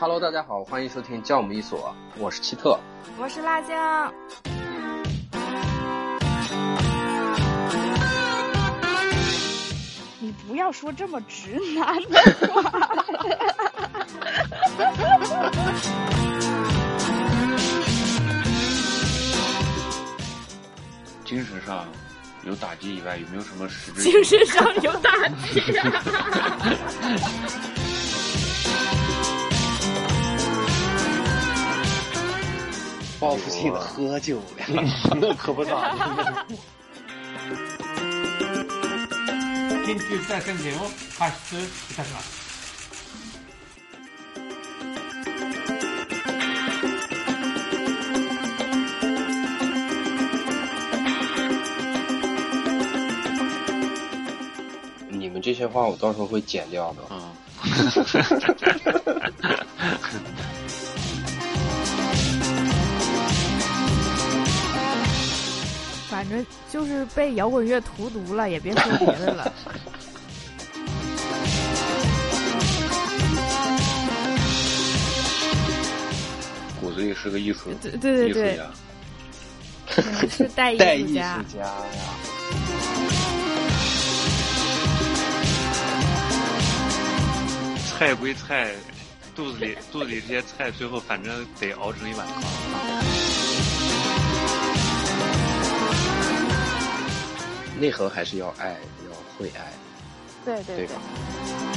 Hello，大家好，欢迎收听教母一所，我是奇特，我是辣椒。你不要说这么直男的话。精神上有打击以外，有没有什么实质？精神上有打击。报复性的喝酒呀，那可不咋的。緊急事態宣言を発出いたします。你们这些话我到时候会剪掉的。嗯。 反正就是被摇滚乐荼毒了，也别说别的了。骨子里是个艺术，对对对对，艺术家，是带带艺术家家呀。菜归菜，肚子里肚子里这些菜，最后反正得熬成一碗汤。内核还是要爱，要会爱，对对对吧？